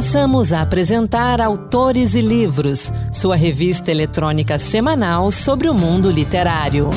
Passamos a apresentar Autores e Livros, sua revista eletrônica semanal sobre o mundo literário.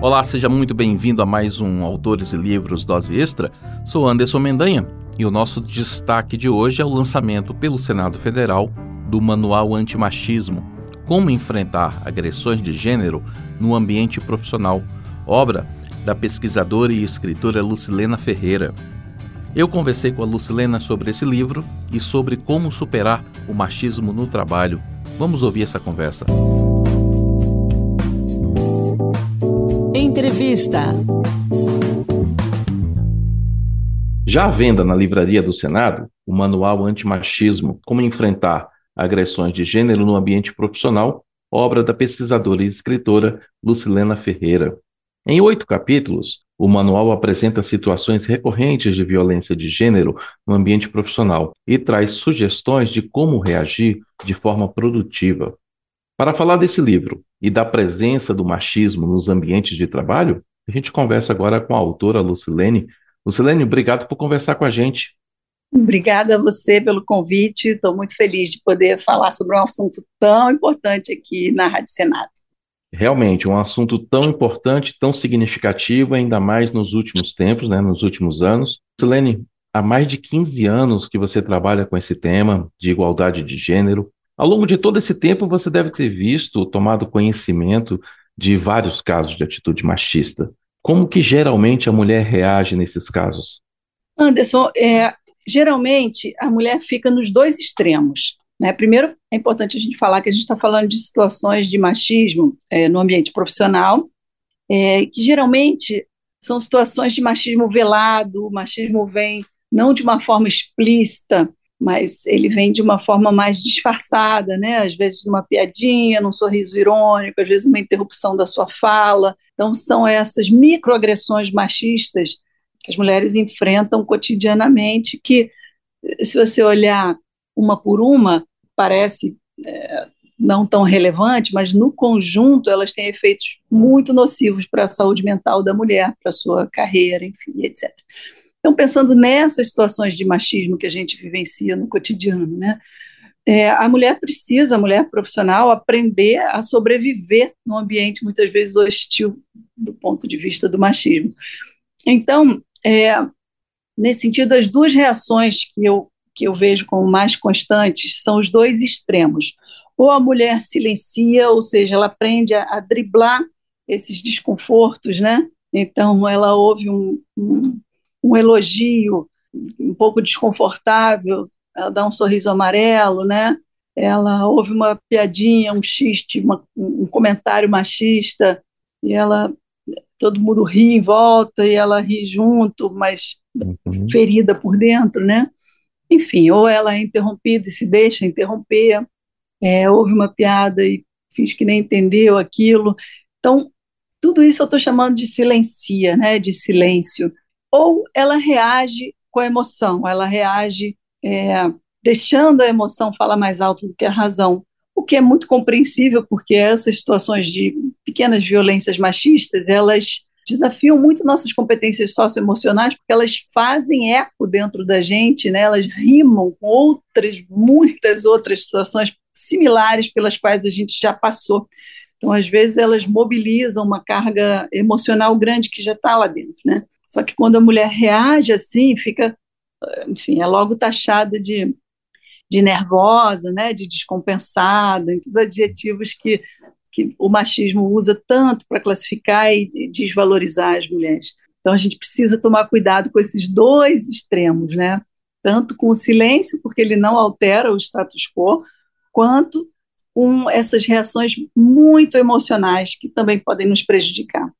Olá, seja muito bem-vindo a mais um Autores e Livros Dose Extra. Sou Anderson Mendanha e o nosso destaque de hoje é o lançamento pelo Senado Federal do Manual Antimachismo: Como enfrentar agressões de gênero no ambiente profissional, obra da pesquisadora e escritora Lucilena Ferreira. Eu conversei com a Lucilena sobre esse livro e sobre como superar o machismo no trabalho. Vamos ouvir essa conversa. Entrevista. Já à venda na livraria do Senado, o Manual Antimachismo: Como Enfrentar Agressões de Gênero no Ambiente Profissional, obra da pesquisadora e escritora Lucilena Ferreira. Em oito capítulos, o manual apresenta situações recorrentes de violência de gênero no ambiente profissional e traz sugestões de como reagir de forma produtiva. Para falar desse livro e da presença do machismo nos ambientes de trabalho, a gente conversa agora com a autora Lucilene. Lucilene, obrigado por conversar com a gente. Obrigada a você pelo convite. Estou muito feliz de poder falar sobre um assunto tão importante aqui na Rádio Senado. Realmente, um assunto tão importante, tão significativo, ainda mais nos últimos tempos, né, nos últimos anos. Lucilene, há mais de 15 anos que você trabalha com esse tema de igualdade de gênero. Ao longo de todo esse tempo, você deve ter visto, tomado conhecimento de vários casos de atitude machista. Como que geralmente a mulher reage nesses casos? Anderson, é, geralmente a mulher fica nos dois extremos. Né? Primeiro, é importante a gente falar que a gente está falando de situações de machismo é, no ambiente profissional, é, que geralmente são situações de machismo velado, o machismo vem não de uma forma explícita, mas ele vem de uma forma mais disfarçada, né? Às vezes numa piadinha, num sorriso irônico, às vezes numa interrupção da sua fala. Então são essas microagressões machistas que as mulheres enfrentam cotidianamente, que se você olhar uma por uma, parece é, não tão relevante, mas no conjunto elas têm efeitos muito nocivos para a saúde mental da mulher, para a sua carreira, enfim, etc. Então, pensando nessas situações de machismo que a gente vivencia no cotidiano, né? É, a mulher precisa, a mulher profissional, aprender a sobreviver num ambiente muitas vezes hostil do ponto de vista do machismo. Então, é, nesse sentido, as duas reações que eu, que eu vejo como mais constantes são os dois extremos. Ou a mulher silencia, ou seja, ela aprende a, a driblar esses desconfortos, né? Então, ela ouve um, um um elogio um pouco desconfortável, ela dá um sorriso amarelo, né? Ela ouve uma piadinha, um xiste, uma, um comentário machista, e ela todo mundo ri em volta e ela ri junto, mas uhum. ferida por dentro, né? Enfim, ou ela é interrompida e se deixa interromper, é, ouve uma piada e finge que nem entendeu aquilo. Então, tudo isso eu estou chamando de silencia, né? De silêncio ou ela reage com a emoção, ela reage é, deixando a emoção falar mais alto do que a razão, o que é muito compreensível, porque essas situações de pequenas violências machistas, elas desafiam muito nossas competências socioemocionais, porque elas fazem eco dentro da gente, né? elas rimam com outras, muitas outras situações similares pelas quais a gente já passou. Então, às vezes, elas mobilizam uma carga emocional grande que já está lá dentro, né? Só que quando a mulher reage assim, fica, enfim, é logo taxada de, de nervosa, né, de descompensada, os adjetivos que, que o machismo usa tanto para classificar e desvalorizar as mulheres. Então a gente precisa tomar cuidado com esses dois extremos, né? Tanto com o silêncio, porque ele não altera o status quo, quanto com essas reações muito emocionais que também podem nos prejudicar.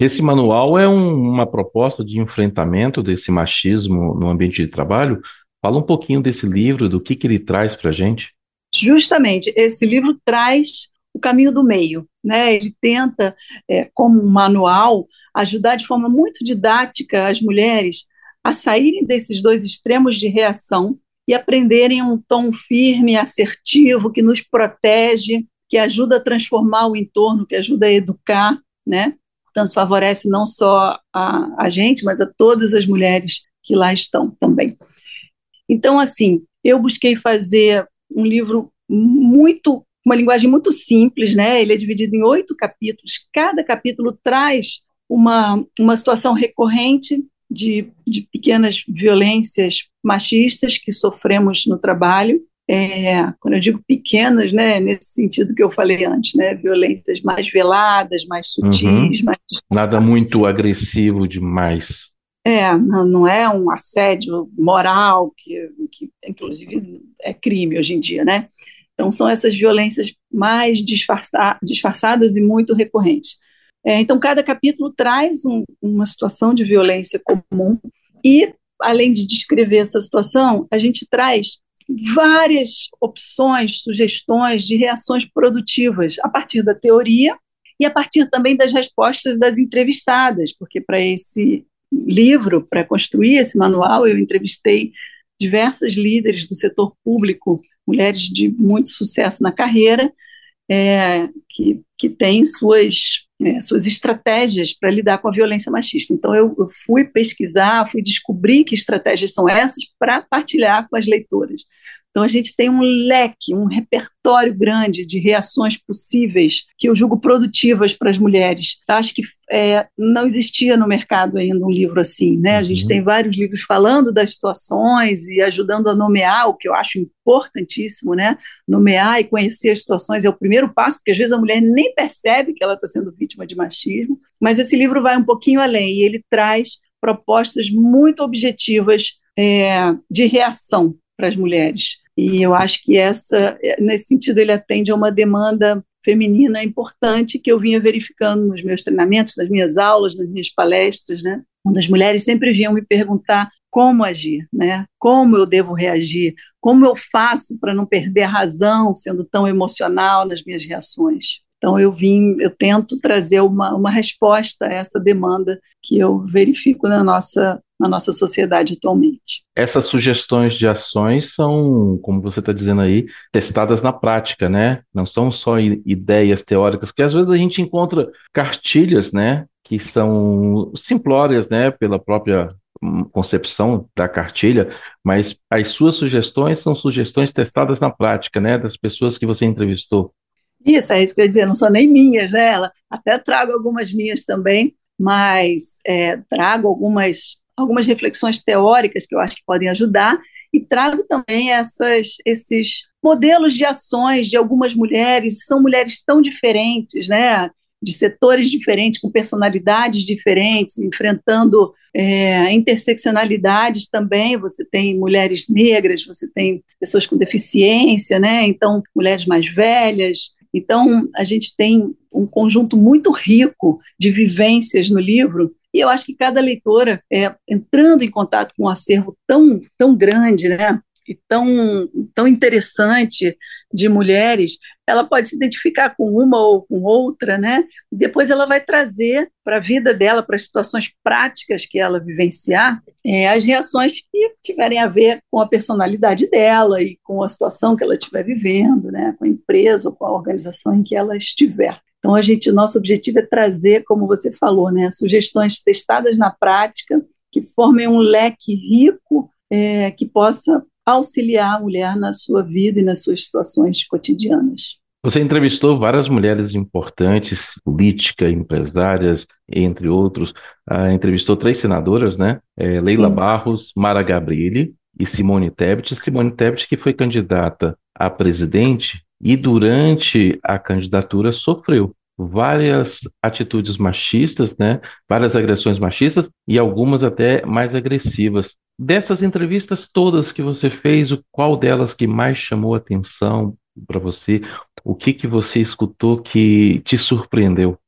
Esse manual é um, uma proposta de enfrentamento desse machismo no ambiente de trabalho. Fala um pouquinho desse livro, do que, que ele traz para a gente. Justamente, esse livro traz o caminho do meio, né? Ele tenta, é, como um manual, ajudar de forma muito didática as mulheres a saírem desses dois extremos de reação e aprenderem um tom firme, assertivo, que nos protege, que ajuda a transformar o entorno, que ajuda a educar, né? Portanto, favorece não só a, a gente, mas a todas as mulheres que lá estão também. Então, assim, eu busquei fazer um livro muito, uma linguagem muito simples, né? Ele é dividido em oito capítulos. Cada capítulo traz uma, uma situação recorrente de, de pequenas violências machistas que sofremos no trabalho. É, quando eu digo pequenas, né, nesse sentido que eu falei antes, né, violências mais veladas, mais sutis, uhum. mais nada muito agressivo demais. É, não, não é um assédio moral que, que, inclusive, é crime hoje em dia, né? Então são essas violências mais disfarça, disfarçadas e muito recorrentes. É, então, cada capítulo traz um, uma situação de violência comum e, além de descrever essa situação, a gente traz várias opções, sugestões de reações produtivas a partir da teoria e a partir também das respostas das entrevistadas, porque para esse livro, para construir esse manual, eu entrevistei diversas líderes do setor público, mulheres de muito sucesso na carreira, é, que, que têm suas é, suas estratégias para lidar com a violência machista. Então, eu, eu, fui pesquisar, fui descobrir que estratégias são essas para partilhar com as leitoras. Então, a gente tem um leque, um repertório grande de reações possíveis que eu julgo produtivas para as mulheres. Acho que é, não existia no mercado ainda um livro assim. Né? A gente uhum. tem vários livros falando das situações e ajudando a nomear, o que eu acho importantíssimo. Né? Nomear e conhecer as situações é o primeiro passo, porque às vezes a mulher nem percebe que ela está sendo vítima de machismo. Mas esse livro vai um pouquinho além e ele traz propostas muito objetivas é, de reação para as mulheres. E eu acho que essa, nesse sentido, ele atende a uma demanda feminina importante que eu vinha verificando nos meus treinamentos, nas minhas aulas, nas minhas palestras, né? Onde as mulheres sempre vinham me perguntar como agir, né? Como eu devo reagir? Como eu faço para não perder a razão, sendo tão emocional nas minhas reações? Então eu vim, eu tento trazer uma, uma resposta a essa demanda que eu verifico na nossa na nossa sociedade atualmente. Essas sugestões de ações são, como você está dizendo aí, testadas na prática, né? Não são só ideias teóricas, porque às vezes a gente encontra cartilhas, né? Que são simplórias, né? Pela própria hum, concepção da cartilha, mas as suas sugestões são sugestões testadas na prática, né? Das pessoas que você entrevistou. Isso, é isso que eu ia dizer, não são nem minhas, né? Ela, até trago algumas minhas também, mas é, trago algumas algumas reflexões teóricas que eu acho que podem ajudar e trago também essas, esses modelos de ações de algumas mulheres, são mulheres tão diferentes, né? de setores diferentes, com personalidades diferentes, enfrentando é, interseccionalidades também. Você tem mulheres negras, você tem pessoas com deficiência, né? Então, mulheres mais velhas. Então, a gente tem um conjunto muito rico de vivências no livro e eu acho que cada leitora, é, entrando em contato com um acervo tão, tão grande, né, e tão, tão interessante de mulheres, ela pode se identificar com uma ou com outra, né? Depois ela vai trazer para a vida dela, para as situações práticas que ela vivenciar, é, as reações que tiverem a ver com a personalidade dela e com a situação que ela estiver vivendo, né? Com a empresa ou com a organização em que ela estiver. Então, a gente, nosso objetivo é trazer, como você falou, né, sugestões testadas na prática, que formem um leque rico é, que possa auxiliar a mulher na sua vida e nas suas situações cotidianas. Você entrevistou várias mulheres importantes, políticas, empresárias, entre outros. Ah, entrevistou três senadoras, né? É, Leila Sim. Barros, Mara Gabrilli e Simone Tebet. Simone Tebet, que foi candidata a presidente e durante a candidatura sofreu várias atitudes machistas, né? Várias agressões machistas e algumas até mais agressivas. Dessas entrevistas todas que você fez, qual delas que mais chamou atenção para você? O que que você escutou que te surpreendeu?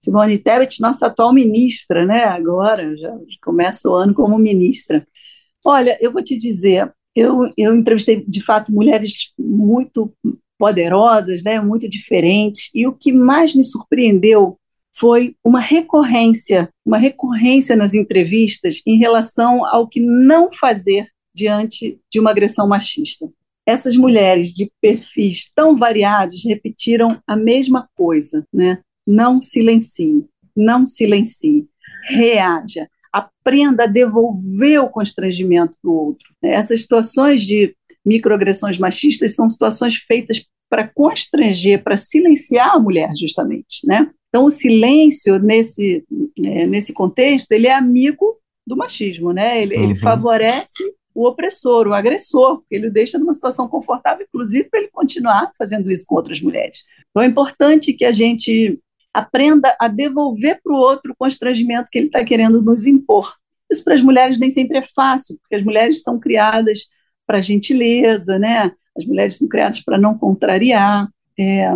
Simone Tebet, nossa atual ministra, né? Agora já começa o ano como ministra. Olha, eu vou te dizer, eu, eu entrevistei de fato mulheres muito poderosas, né, muito diferentes. E o que mais me surpreendeu foi uma recorrência, uma recorrência nas entrevistas em relação ao que não fazer diante de uma agressão machista. Essas mulheres de perfis tão variados repetiram a mesma coisa, né? Não silencie. não silencie, reaja, aprenda a devolver o constrangimento para o outro. Essas situações de microagressões machistas são situações feitas para constranger, para silenciar a mulher, justamente, né? Então, o silêncio nesse, é, nesse contexto, ele é amigo do machismo, né? Ele, uhum. ele favorece o opressor, o agressor, ele o deixa numa situação confortável, inclusive para ele continuar fazendo isso com outras mulheres. Então, é importante que a gente aprenda a devolver para o outro o constrangimento que ele está querendo nos impor. Isso para as mulheres nem sempre é fácil, porque as mulheres são criadas para gentileza, né? As mulheres são criadas para não contrariar, é,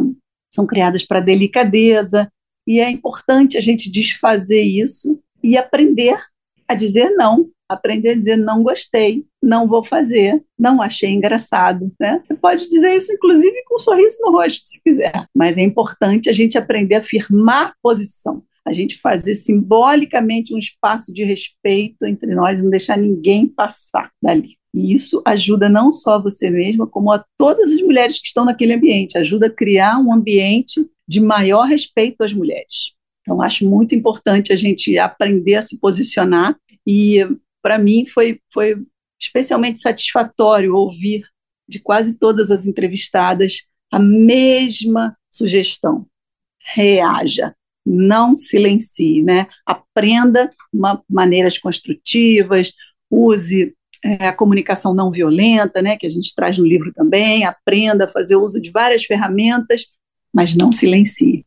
são criadas para delicadeza, e é importante a gente desfazer isso e aprender a dizer não, aprender a dizer não gostei, não vou fazer, não achei engraçado, né? Você pode dizer isso inclusive com um sorriso no rosto, se quiser, mas é importante a gente aprender a firmar posição, a gente fazer simbolicamente um espaço de respeito entre nós, não deixar ninguém passar dali. E isso ajuda não só você mesma, como a todas as mulheres que estão naquele ambiente, ajuda a criar um ambiente de maior respeito às mulheres. Então, acho muito importante a gente aprender a se posicionar e, para mim, foi, foi especialmente satisfatório ouvir de quase todas as entrevistadas a mesma sugestão: reaja, não silencie, né? Aprenda uma, maneiras construtivas, use é, a comunicação não violenta, né, que a gente traz no livro também, aprenda a fazer uso de várias ferramentas, mas não silencie.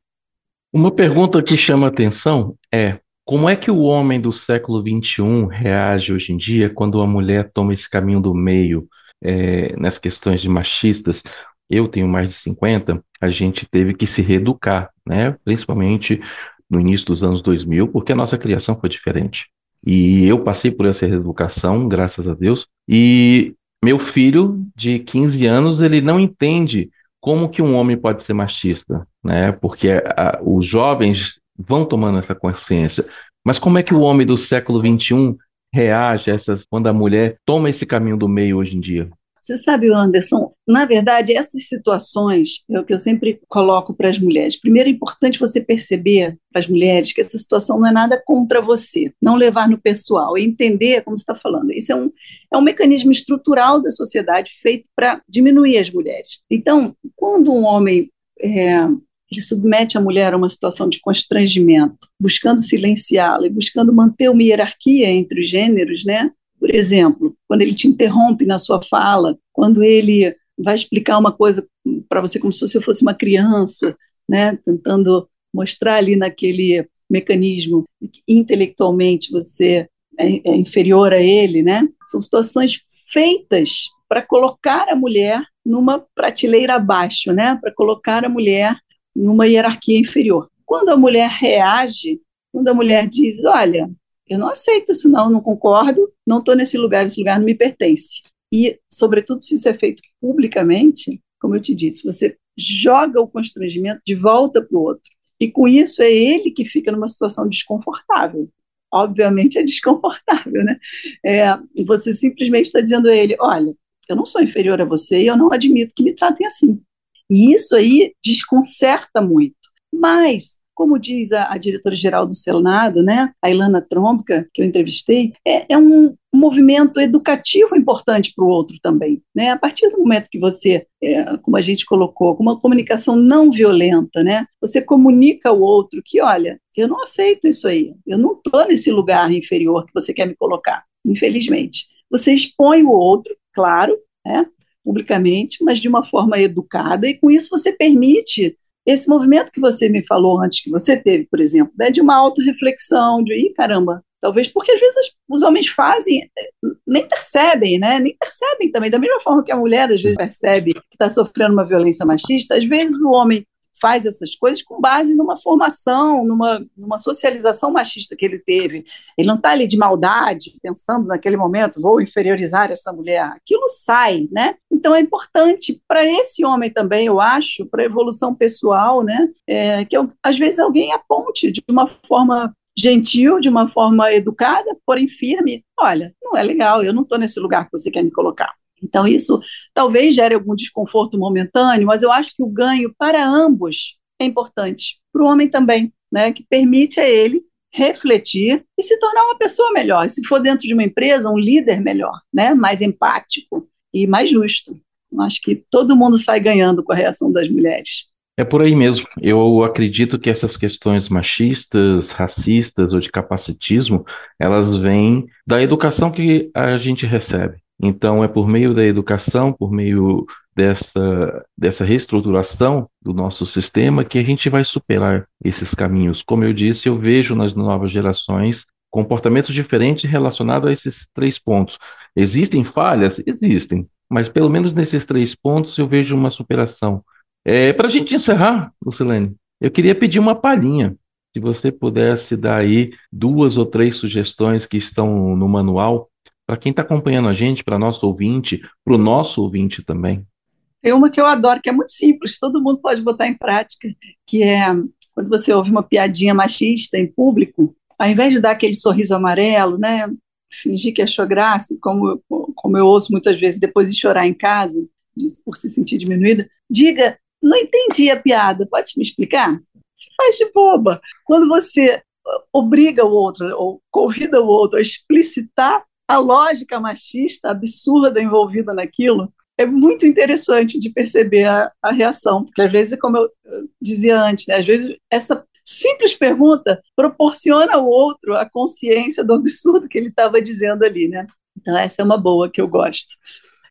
Uma pergunta que chama atenção é como é que o homem do século XXI reage hoje em dia quando a mulher toma esse caminho do meio é, nas questões de machistas? Eu tenho mais de 50, a gente teve que se reeducar, né? principalmente no início dos anos 2000, porque a nossa criação foi diferente. E eu passei por essa reeducação, graças a Deus. E meu filho, de 15 anos, ele não entende como que um homem pode ser machista, né? Porque a, os jovens vão tomando essa consciência. Mas como é que o homem do século XXI reage a essas, quando a mulher toma esse caminho do meio hoje em dia? Você sabe, Anderson, na verdade, essas situações é o que eu sempre coloco para as mulheres. Primeiro, é importante você perceber para as mulheres que essa situação não é nada contra você, não levar no pessoal, e entender como você está falando. Isso é um, é um mecanismo estrutural da sociedade feito para diminuir as mulheres. Então, quando um homem é, ele submete a mulher a uma situação de constrangimento, buscando silenciá-la e buscando manter uma hierarquia entre os gêneros, né? Por exemplo, quando ele te interrompe na sua fala, quando ele vai explicar uma coisa para você como se você fosse uma criança, né, tentando mostrar ali naquele mecanismo que intelectualmente você é, é inferior a ele, né? São situações feitas para colocar a mulher numa prateleira abaixo, né? Para colocar a mulher numa hierarquia inferior. Quando a mulher reage, quando a mulher diz, olha, eu não aceito isso, não, não concordo, não estou nesse lugar, esse lugar não me pertence. E, sobretudo, se isso é feito publicamente, como eu te disse, você joga o constrangimento de volta para o outro. E com isso é ele que fica numa situação desconfortável. Obviamente é desconfortável, né? É, você simplesmente está dizendo a ele: olha, eu não sou inferior a você e eu não admito que me tratem assim. E isso aí desconcerta muito. Mas como diz a, a diretora-geral do Senado, né, a Ilana Tromka, que eu entrevistei, é, é um movimento educativo importante para o outro também. Né? A partir do momento que você, é, como a gente colocou, com uma comunicação não violenta, né, você comunica ao outro que, olha, eu não aceito isso aí, eu não estou nesse lugar inferior que você quer me colocar, infelizmente. Você expõe o outro, claro, né, publicamente, mas de uma forma educada, e com isso você permite esse movimento que você me falou antes, que você teve, por exemplo, né, de uma autorreflexão, de, Ih, caramba, talvez, porque às vezes os homens fazem, eh, nem percebem, né, nem percebem também, da mesma forma que a mulher às vezes percebe que está sofrendo uma violência machista, às vezes o homem faz essas coisas com base numa formação, numa, numa socialização machista que ele teve. Ele não está ali de maldade, pensando naquele momento, vou inferiorizar essa mulher. Aquilo sai, né? Então é importante para esse homem também, eu acho, para a evolução pessoal, né? É, que eu, às vezes alguém aponte de uma forma gentil, de uma forma educada, porém firme. Olha, não é legal, eu não estou nesse lugar que você quer me colocar. Então, isso talvez gere algum desconforto momentâneo, mas eu acho que o ganho para ambos é importante. Para o homem também. né, que permite a ele refletir e se tornar uma pessoa melhor. Se for dentro de uma empresa, um líder melhor, né, mais empático e mais justo. Eu acho que todo mundo sai ganhando com a reação das mulheres. É por aí mesmo. Eu acredito que essas questões machistas, racistas ou de capacitismo, elas vêm da educação que a gente recebe. Então, é por meio da educação, por meio dessa, dessa reestruturação do nosso sistema que a gente vai superar esses caminhos. Como eu disse, eu vejo nas novas gerações comportamentos diferentes relacionados a esses três pontos. Existem falhas? Existem. Mas pelo menos nesses três pontos eu vejo uma superação. É, Para a gente encerrar, Lucilene, eu queria pedir uma palhinha. Se você pudesse dar aí duas ou três sugestões que estão no manual para quem está acompanhando a gente, para nosso ouvinte, para o nosso ouvinte também. Tem uma que eu adoro, que é muito simples, todo mundo pode botar em prática, que é quando você ouve uma piadinha machista em público, ao invés de dar aquele sorriso amarelo, né, fingir que achou graça, como, como eu ouço muitas vezes, depois de chorar em casa, por se sentir diminuída, diga, não entendi a piada, pode me explicar? Se faz de boba. Quando você obriga o outro, ou convida o outro a explicitar a lógica machista absurda envolvida naquilo é muito interessante de perceber a, a reação, porque às vezes, como eu, dizia antes, né, às vezes essa simples pergunta proporciona ao outro a consciência do absurdo que ele estava dizendo ali, né? Então essa é uma boa que eu gosto.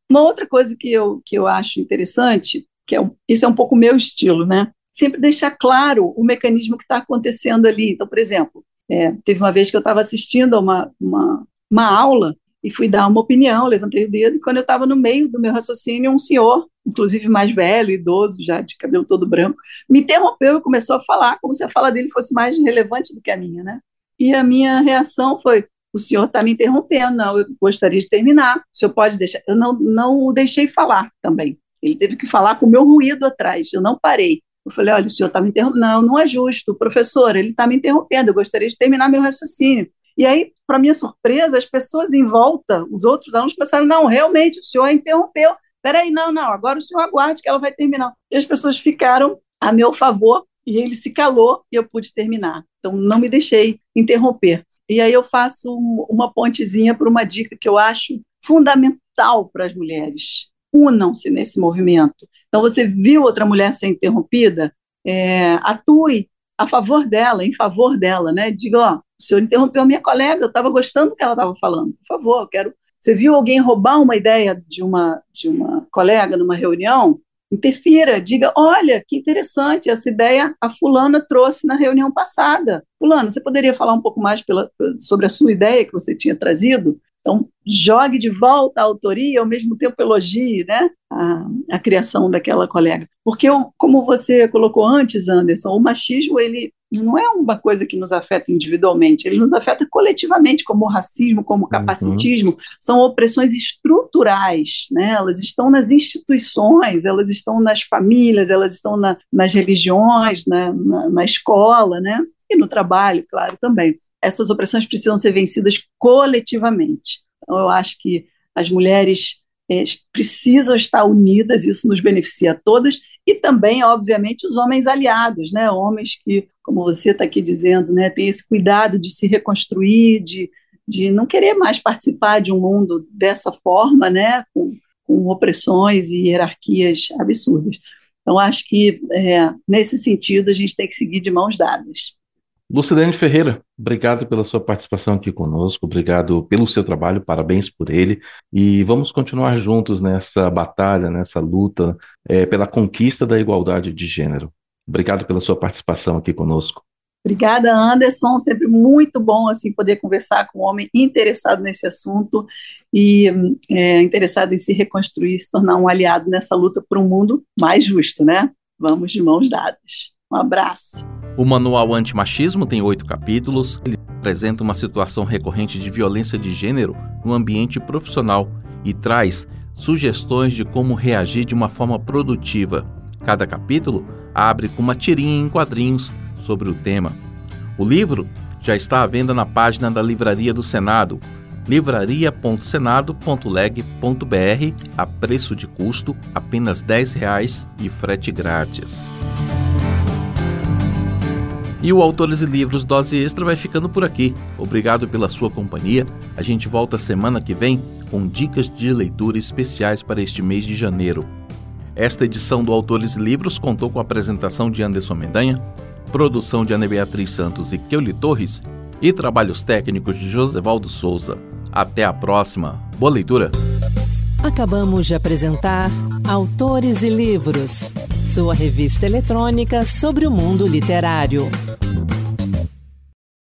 Uma outra coisa que eu, que eu acho interessante, que é isso é um pouco meu estilo, né? Sempre deixar claro o mecanismo que está acontecendo ali. Então, por exemplo, é, teve uma vez que eu estava assistindo a uma, uma uma aula e fui dar uma opinião, levantei o dedo, e quando eu estava no meio do meu raciocínio, um senhor, inclusive mais velho, idoso, já de cabelo todo branco, me interrompeu e começou a falar como se a fala dele fosse mais relevante do que a minha, né? E a minha reação foi: o senhor está me interrompendo, não, eu gostaria de terminar, o senhor pode deixar. Eu não, não o deixei falar também. Ele teve que falar com o meu ruído atrás, eu não parei. Eu falei: olha, o senhor está me interrompendo. Não, não é justo, professor, ele está me interrompendo, eu gostaria de terminar meu raciocínio. E aí, para minha surpresa, as pessoas em volta, os outros alunos pensaram, não, realmente, o senhor interrompeu. Peraí, não, não, agora o senhor aguarde que ela vai terminar. E as pessoas ficaram a meu favor e ele se calou e eu pude terminar. Então, não me deixei interromper. E aí eu faço uma pontezinha para uma dica que eu acho fundamental para as mulheres. Unam-se nesse movimento. Então, você viu outra mulher ser interrompida? É, atue a favor dela, em favor dela, né? Diga, ó, o senhor interrompeu minha colega, eu estava gostando do que ela estava falando. Por favor, eu quero. Você viu alguém roubar uma ideia de uma de uma colega numa reunião? Interfira, diga, olha, que interessante, essa ideia a fulana trouxe na reunião passada. Fulana, você poderia falar um pouco mais pela, sobre a sua ideia que você tinha trazido? Então, jogue de volta a autoria e, ao mesmo tempo, elogie né, a, a criação daquela colega. Porque, como você colocou antes, Anderson, o machismo ele não é uma coisa que nos afeta individualmente, ele nos afeta coletivamente, como o racismo, como o uhum. capacitismo. Uhum. São opressões estruturais, né? elas estão nas instituições, elas estão nas famílias, elas estão na, nas religiões, na, na, na escola, né? e no trabalho, claro, também. Essas opressões precisam ser vencidas coletivamente. Então, eu acho que as mulheres é, precisam estar unidas, isso nos beneficia a todas, e também, obviamente, os homens aliados, né? homens que, como você está aqui dizendo, né, têm esse cuidado de se reconstruir, de, de não querer mais participar de um mundo dessa forma, né? com, com opressões e hierarquias absurdas. Então, acho que, é, nesse sentido, a gente tem que seguir de mãos dadas. Lucilene Ferreira, obrigado pela sua participação aqui conosco, obrigado pelo seu trabalho, parabéns por ele, e vamos continuar juntos nessa batalha, nessa luta é, pela conquista da igualdade de gênero. Obrigado pela sua participação aqui conosco. Obrigada, Anderson. Sempre muito bom assim poder conversar com um homem interessado nesse assunto e é, interessado em se reconstruir, se tornar um aliado nessa luta por um mundo mais justo, né? Vamos de mãos dadas. Um abraço. O Manual Antimachismo tem oito capítulos. Ele apresenta uma situação recorrente de violência de gênero no ambiente profissional e traz sugestões de como reagir de uma forma produtiva. Cada capítulo abre com uma tirinha em quadrinhos sobre o tema. O livro já está à venda na página da Livraria do Senado, livraria.senado.leg.br, a preço de custo apenas R$ 10,00 e frete grátis. E o Autores e Livros Dose Extra vai ficando por aqui. Obrigado pela sua companhia. A gente volta semana que vem com dicas de leitura especiais para este mês de janeiro. Esta edição do Autores e Livros contou com a apresentação de Anderson Mendanha, produção de Ana Beatriz Santos e Keuli Torres e trabalhos técnicos de Josevaldo Souza. Até a próxima. Boa leitura! Acabamos de apresentar Autores e Livros, sua revista eletrônica sobre o mundo literário.